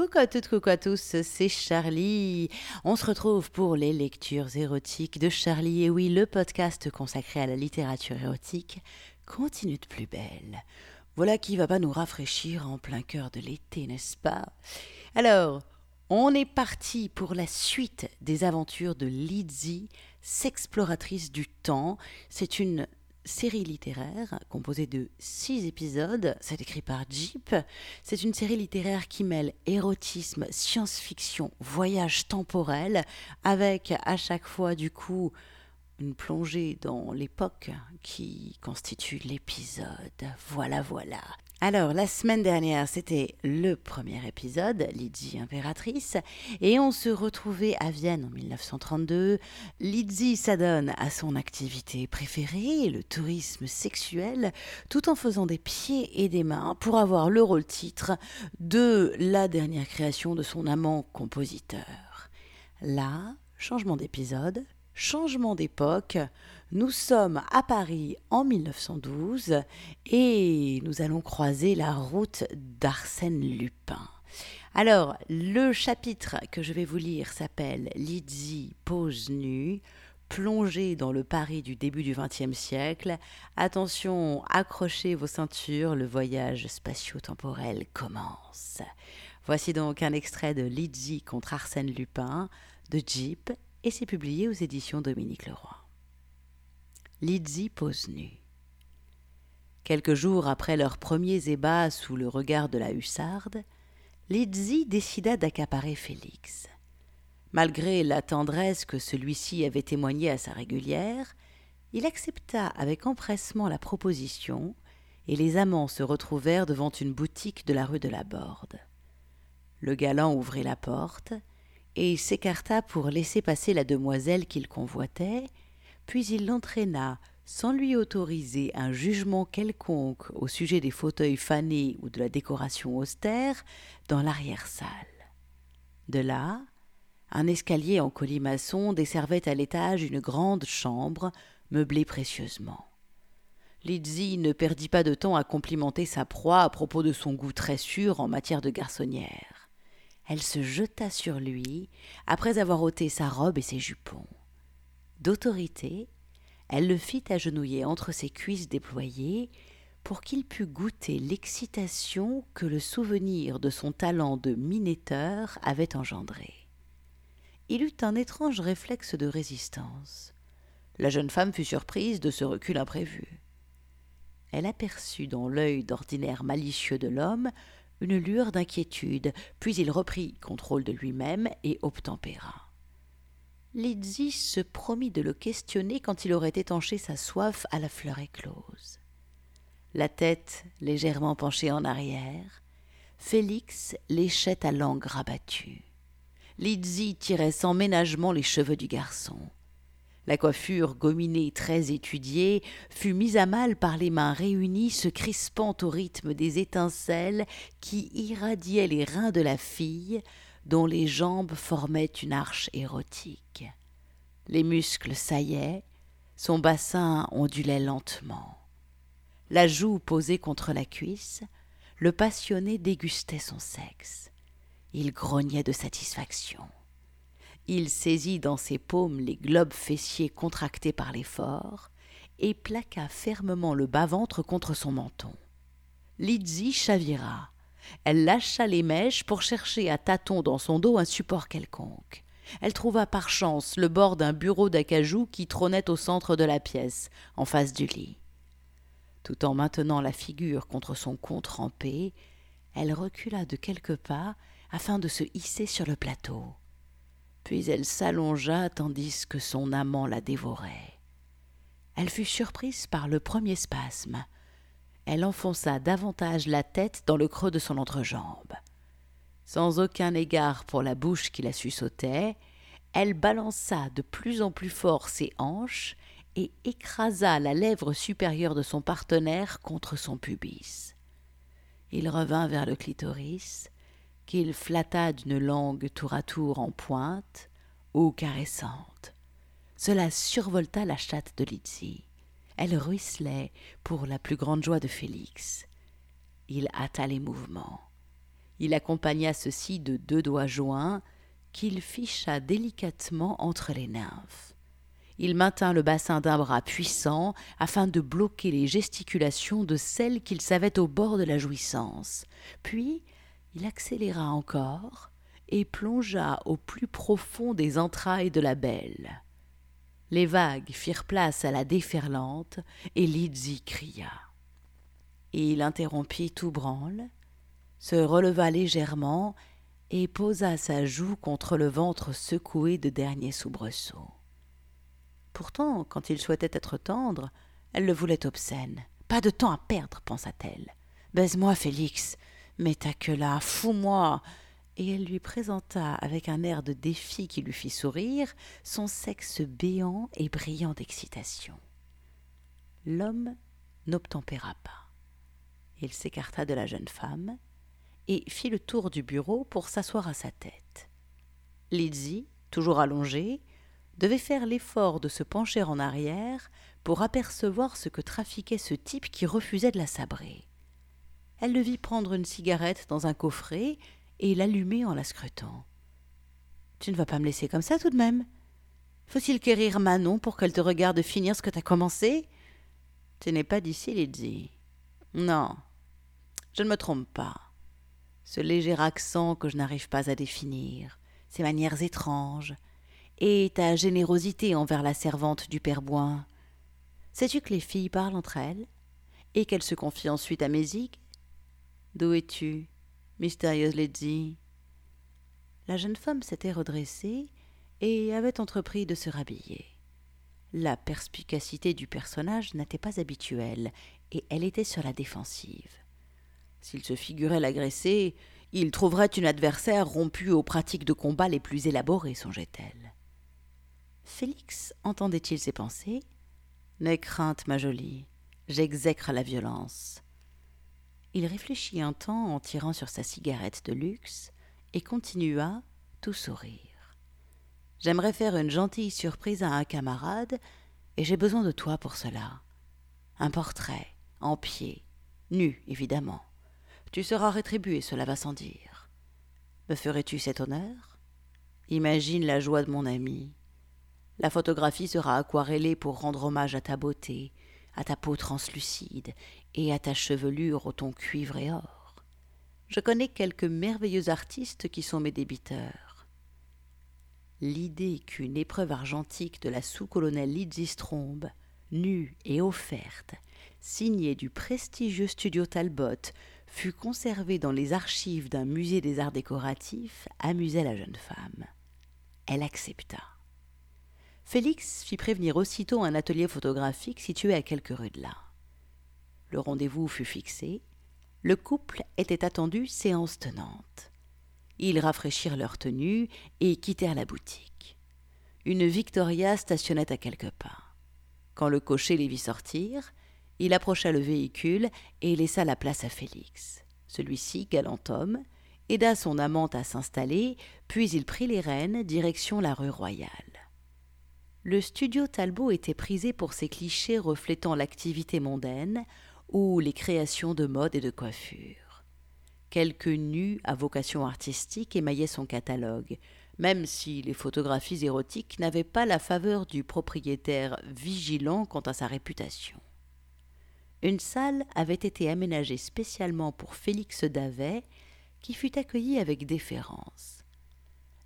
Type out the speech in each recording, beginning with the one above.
Coucou à toutes, coucou à tous, c'est Charlie. On se retrouve pour les lectures érotiques de Charlie. Et oui, le podcast consacré à la littérature érotique continue de plus belle. Voilà qui va pas nous rafraîchir en plein cœur de l'été, n'est-ce pas? Alors, on est parti pour la suite des aventures de Lizzie, s'exploratrice du temps. C'est une série littéraire composée de six épisodes. C'est écrit par Jeep. C'est une série littéraire qui mêle érotisme, science-fiction, voyage temporel, avec à chaque fois du coup une plongée dans l'époque qui constitue l'épisode. Voilà, voilà. Alors, la semaine dernière, c'était le premier épisode, Lydie impératrice, et on se retrouvait à Vienne en 1932. Lydie s'adonne à son activité préférée, le tourisme sexuel, tout en faisant des pieds et des mains pour avoir le rôle titre de la dernière création de son amant compositeur. Là, changement d'épisode, changement d'époque, nous sommes à Paris en 1912 et nous allons croiser la route d'Arsène Lupin. Alors, le chapitre que je vais vous lire s'appelle Lydie pose nue, plongée dans le Paris du début du XXe siècle. Attention, accrochez vos ceintures, le voyage spatio-temporel commence. Voici donc un extrait de Lydie contre Arsène Lupin de Jeep et c'est publié aux éditions Dominique Leroy. Pose nue. Quelques jours après leurs premiers ébats sous le regard de la hussarde, Lydie décida d'accaparer Félix. Malgré la tendresse que celui-ci avait témoignée à sa régulière, il accepta avec empressement la proposition, et les amants se retrouvèrent devant une boutique de la rue de la Borde. Le galant ouvrit la porte et s'écarta pour laisser passer la demoiselle qu'il convoitait, puis il l'entraîna, sans lui autoriser un jugement quelconque au sujet des fauteuils fanés ou de la décoration austère, dans l'arrière-salle. De là, un escalier en colimaçon desservait à l'étage une grande chambre meublée précieusement. Lizzie ne perdit pas de temps à complimenter sa proie à propos de son goût très sûr en matière de garçonnière. Elle se jeta sur lui après avoir ôté sa robe et ses jupons d'autorité, elle le fit agenouiller entre ses cuisses déployées pour qu'il pût goûter l'excitation que le souvenir de son talent de minetteur avait engendré. Il eut un étrange réflexe de résistance. La jeune femme fut surprise de ce recul imprévu. Elle aperçut dans l'œil d'ordinaire malicieux de l'homme une lueur d'inquiétude, puis il reprit contrôle de lui-même et obtempéra. Lydie se promit de le questionner quand il aurait étanché sa soif à la fleur éclose. La tête légèrement penchée en arrière, Félix léchait à langue rabattue. Lydie tirait sans ménagement les cheveux du garçon. La coiffure gominée très étudiée fut mise à mal par les mains réunies se crispant au rythme des étincelles qui irradiaient les reins de la fille, dont les jambes formaient une arche érotique. Les muscles saillaient, son bassin ondulait lentement. La joue posée contre la cuisse, le passionné dégustait son sexe. Il grognait de satisfaction. Il saisit dans ses paumes les globes fessiers contractés par l'effort et plaqua fermement le bas-ventre contre son menton. Lydie chavira, elle lâcha les mèches pour chercher à tâtons dans son dos un support quelconque. Elle trouva par chance le bord d'un bureau d'acajou qui trônait au centre de la pièce, en face du lit. Tout en maintenant la figure contre son cou trempé, elle recula de quelques pas afin de se hisser sur le plateau. Puis elle s'allongea tandis que son amant la dévorait. Elle fut surprise par le premier spasme elle enfonça davantage la tête dans le creux de son entrejambe. Sans aucun égard pour la bouche qui la suçotait, elle balança de plus en plus fort ses hanches et écrasa la lèvre supérieure de son partenaire contre son pubis. Il revint vers le clitoris, qu'il flatta d'une langue tour à tour en pointe ou caressante. Cela survolta la chatte de Lizzie elle ruisselait pour la plus grande joie de Félix. Il hâta les mouvements. Il accompagna ceci de deux doigts joints qu'il ficha délicatement entre les nymphes. Il maintint le bassin d'un bras puissant afin de bloquer les gesticulations de celle qu'il savait au bord de la jouissance. Puis il accéléra encore et plongea au plus profond des entrailles de la belle. Les vagues firent place à la déferlante et Lydie cria. Il interrompit tout branle, se releva légèrement et posa sa joue contre le ventre secoué de derniers soubresauts. Pourtant, quand il souhaitait être tendre, elle le voulait obscène. Pas de temps à perdre, pensa-t-elle. Baise-moi, Félix. Mets ta queue là, fous-moi. Et elle lui présenta, avec un air de défi qui lui fit sourire, son sexe béant et brillant d'excitation. L'homme n'obtempéra pas. Il s'écarta de la jeune femme et fit le tour du bureau pour s'asseoir à sa tête. Lizzie, toujours allongée, devait faire l'effort de se pencher en arrière pour apercevoir ce que trafiquait ce type qui refusait de la sabrer. Elle le vit prendre une cigarette dans un coffret et l'allumer en la scrutant. Tu ne vas pas me laisser comme ça tout de même Faut-il quérir Manon pour qu'elle te regarde finir ce que t'as commencé Tu n'es pas d'ici, Lydie. Non, je ne me trompe pas. Ce léger accent que je n'arrive pas à définir, ces manières étranges, et ta générosité envers la servante du père Boin. Sais-tu que les filles parlent entre elles et qu'elles se confient ensuite à Mézig D'où es-tu, mystérieuse Lady La jeune femme s'était redressée et avait entrepris de se rhabiller. La perspicacité du personnage n'était pas habituelle et elle était sur la défensive. S'il se figurait l'agresser, il trouverait une adversaire rompue aux pratiques de combat les plus élaborées, songeait-elle. Félix entendait-il ses pensées? N'aie crainte, ma jolie, j'exècre la violence. Il réfléchit un temps en tirant sur sa cigarette de luxe et continua, tout sourire. J'aimerais faire une gentille surprise à un camarade, et j'ai besoin de toi pour cela. Un portrait, en pied, nu, évidemment. Tu seras rétribué, cela va sans dire. Me ferais-tu cet honneur? Imagine la joie de mon ami. La photographie sera aquarellée pour rendre hommage à ta beauté, à ta peau translucide et à ta chevelure au ton cuivre et or. Je connais quelques merveilleux artistes qui sont mes débiteurs. L'idée qu'une épreuve argentique de la sous-colonelle Lizzie Strombe, nue et offerte, signée du prestigieux studio Talbot, fut conservée dans les archives d'un musée des arts décoratifs, amusait la jeune femme. Elle accepta. Félix fit prévenir aussitôt un atelier photographique situé à quelques rues de là. Le rendez-vous fut fixé. Le couple était attendu séance tenante. Ils rafraîchirent leur tenue et quittèrent la boutique. Une Victoria stationnait à quelques pas. Quand le cocher les vit sortir, il approcha le véhicule et laissa la place à Félix. Celui-ci, galant homme, aida son amante à s'installer, puis il prit les rênes, direction la rue Royale. Le studio Talbot était prisé pour ses clichés reflétant l'activité mondaine ou les créations de mode et de coiffure. Quelques nus à vocation artistique émaillaient son catalogue, même si les photographies érotiques n'avaient pas la faveur du propriétaire vigilant quant à sa réputation. Une salle avait été aménagée spécialement pour Félix Davet, qui fut accueilli avec déférence.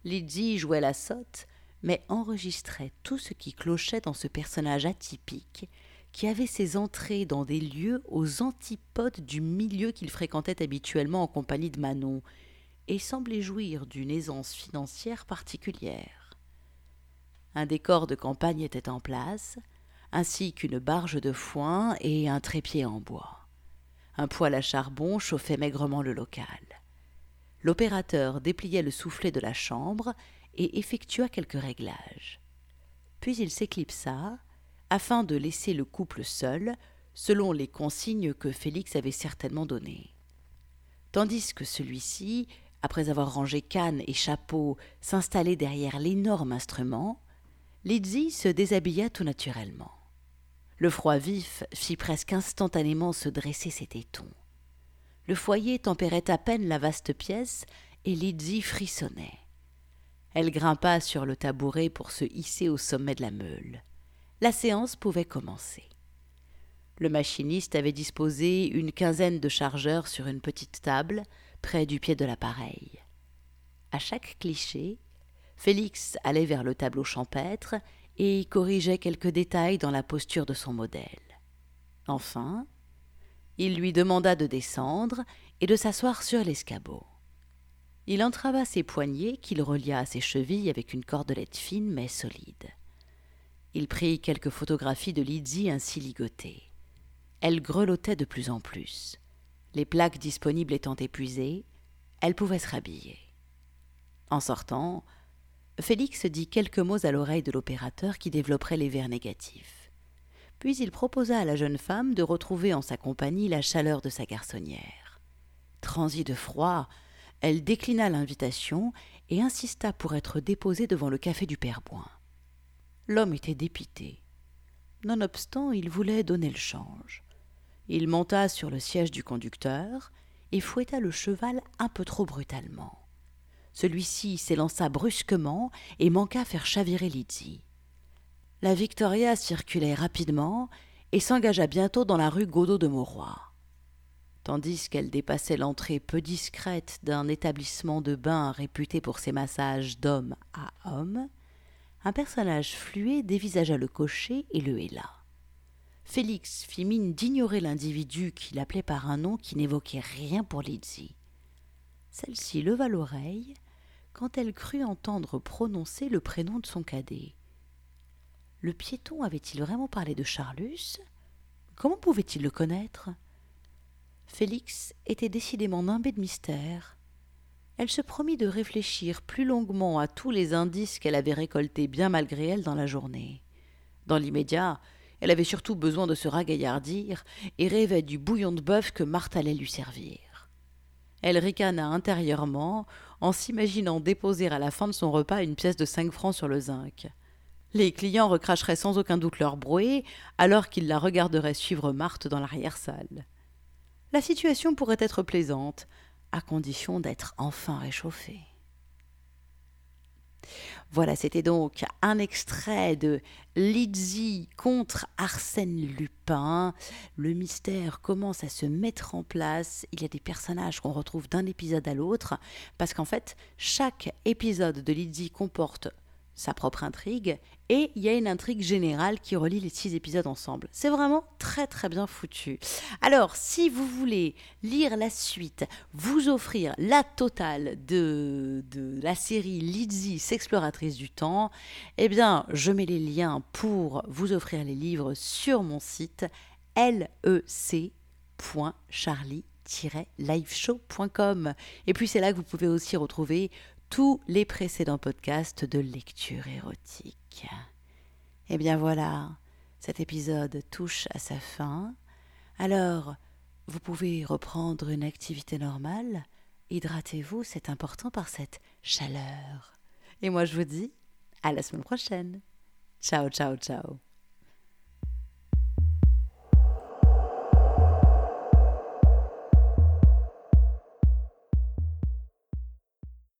Lydie jouait la sotte, mais enregistrait tout ce qui clochait dans ce personnage atypique qui avait ses entrées dans des lieux aux antipodes du milieu qu'il fréquentait habituellement en compagnie de Manon, et semblait jouir d'une aisance financière particulière. Un décor de campagne était en place, ainsi qu'une barge de foin et un trépied en bois. Un poêle à charbon chauffait maigrement le local. L'opérateur dépliait le soufflet de la chambre et effectua quelques réglages. Puis il s'éclipsa, afin de laisser le couple seul, selon les consignes que Félix avait certainement données. Tandis que celui-ci, après avoir rangé canne et chapeau, s'installait derrière l'énorme instrument, Lizzie se déshabilla tout naturellement. Le froid vif fit presque instantanément se dresser ses tétons. Le foyer tempérait à peine la vaste pièce, et Lydie frissonnait. Elle grimpa sur le tabouret pour se hisser au sommet de la meule. La séance pouvait commencer. Le machiniste avait disposé une quinzaine de chargeurs sur une petite table, près du pied de l'appareil. À chaque cliché, Félix allait vers le tableau champêtre et corrigeait quelques détails dans la posture de son modèle. Enfin, il lui demanda de descendre et de s'asseoir sur l'escabeau. Il entrava ses poignets qu'il relia à ses chevilles avec une cordelette fine mais solide. Il prit quelques photographies de Lydie ainsi ligotées. Elle grelottait de plus en plus. Les plaques disponibles étant épuisées, elle pouvait se rhabiller. En sortant, Félix dit quelques mots à l'oreille de l'opérateur qui développerait les verres négatifs. Puis il proposa à la jeune femme de retrouver en sa compagnie la chaleur de sa garçonnière. Transie de froid, elle déclina l'invitation et insista pour être déposée devant le café du Père Boin. L'homme était dépité. Nonobstant, il voulait donner le change. Il monta sur le siège du conducteur et fouetta le cheval un peu trop brutalement. Celui-ci s'élança brusquement et manqua faire chavirer Lizzie. La Victoria circulait rapidement et s'engagea bientôt dans la rue Godot de Mauroy. Tandis qu'elle dépassait l'entrée peu discrète d'un établissement de bain réputé pour ses massages d'homme à homme, un personnage fluet dévisagea le cocher et le héla. Félix fit mine d'ignorer l'individu qui l'appelait par un nom qui n'évoquait rien pour Lizzie. Celle-ci leva l'oreille quand elle crut entendre prononcer le prénom de son cadet. Le piéton avait-il vraiment parlé de Charlus? Comment pouvait-il le connaître? Félix était décidément nimbé de mystère. Elle se promit de réfléchir plus longuement à tous les indices qu'elle avait récoltés bien malgré elle dans la journée. Dans l'immédiat, elle avait surtout besoin de se ragaillardir et rêvait du bouillon de bœuf que Marthe allait lui servir. Elle ricana intérieurement en s'imaginant déposer à la fin de son repas une pièce de cinq francs sur le zinc. Les clients recracheraient sans aucun doute leur brouet, alors qu'ils la regarderaient suivre Marthe dans l'arrière-salle. La situation pourrait être plaisante, à condition d'être enfin réchauffée. Voilà, c'était donc un extrait de Lizzie contre Arsène Lupin. Le mystère commence à se mettre en place. Il y a des personnages qu'on retrouve d'un épisode à l'autre, parce qu'en fait, chaque épisode de Lizzie comporte sa propre intrigue, et il y a une intrigue générale qui relie les six épisodes ensemble. C'est vraiment très très bien foutu. Alors, si vous voulez lire la suite, vous offrir la totale de, de la série Lizzie, s'exploratrice du temps, eh bien, je mets les liens pour vous offrir les livres sur mon site lec.charlie-liveshow.com. Et puis c'est là que vous pouvez aussi retrouver tous les précédents podcasts de lecture érotique. Et eh bien voilà, cet épisode touche à sa fin. Alors, vous pouvez reprendre une activité normale. Hydratez-vous, c'est important par cette chaleur. Et moi, je vous dis à la semaine prochaine. Ciao, ciao, ciao.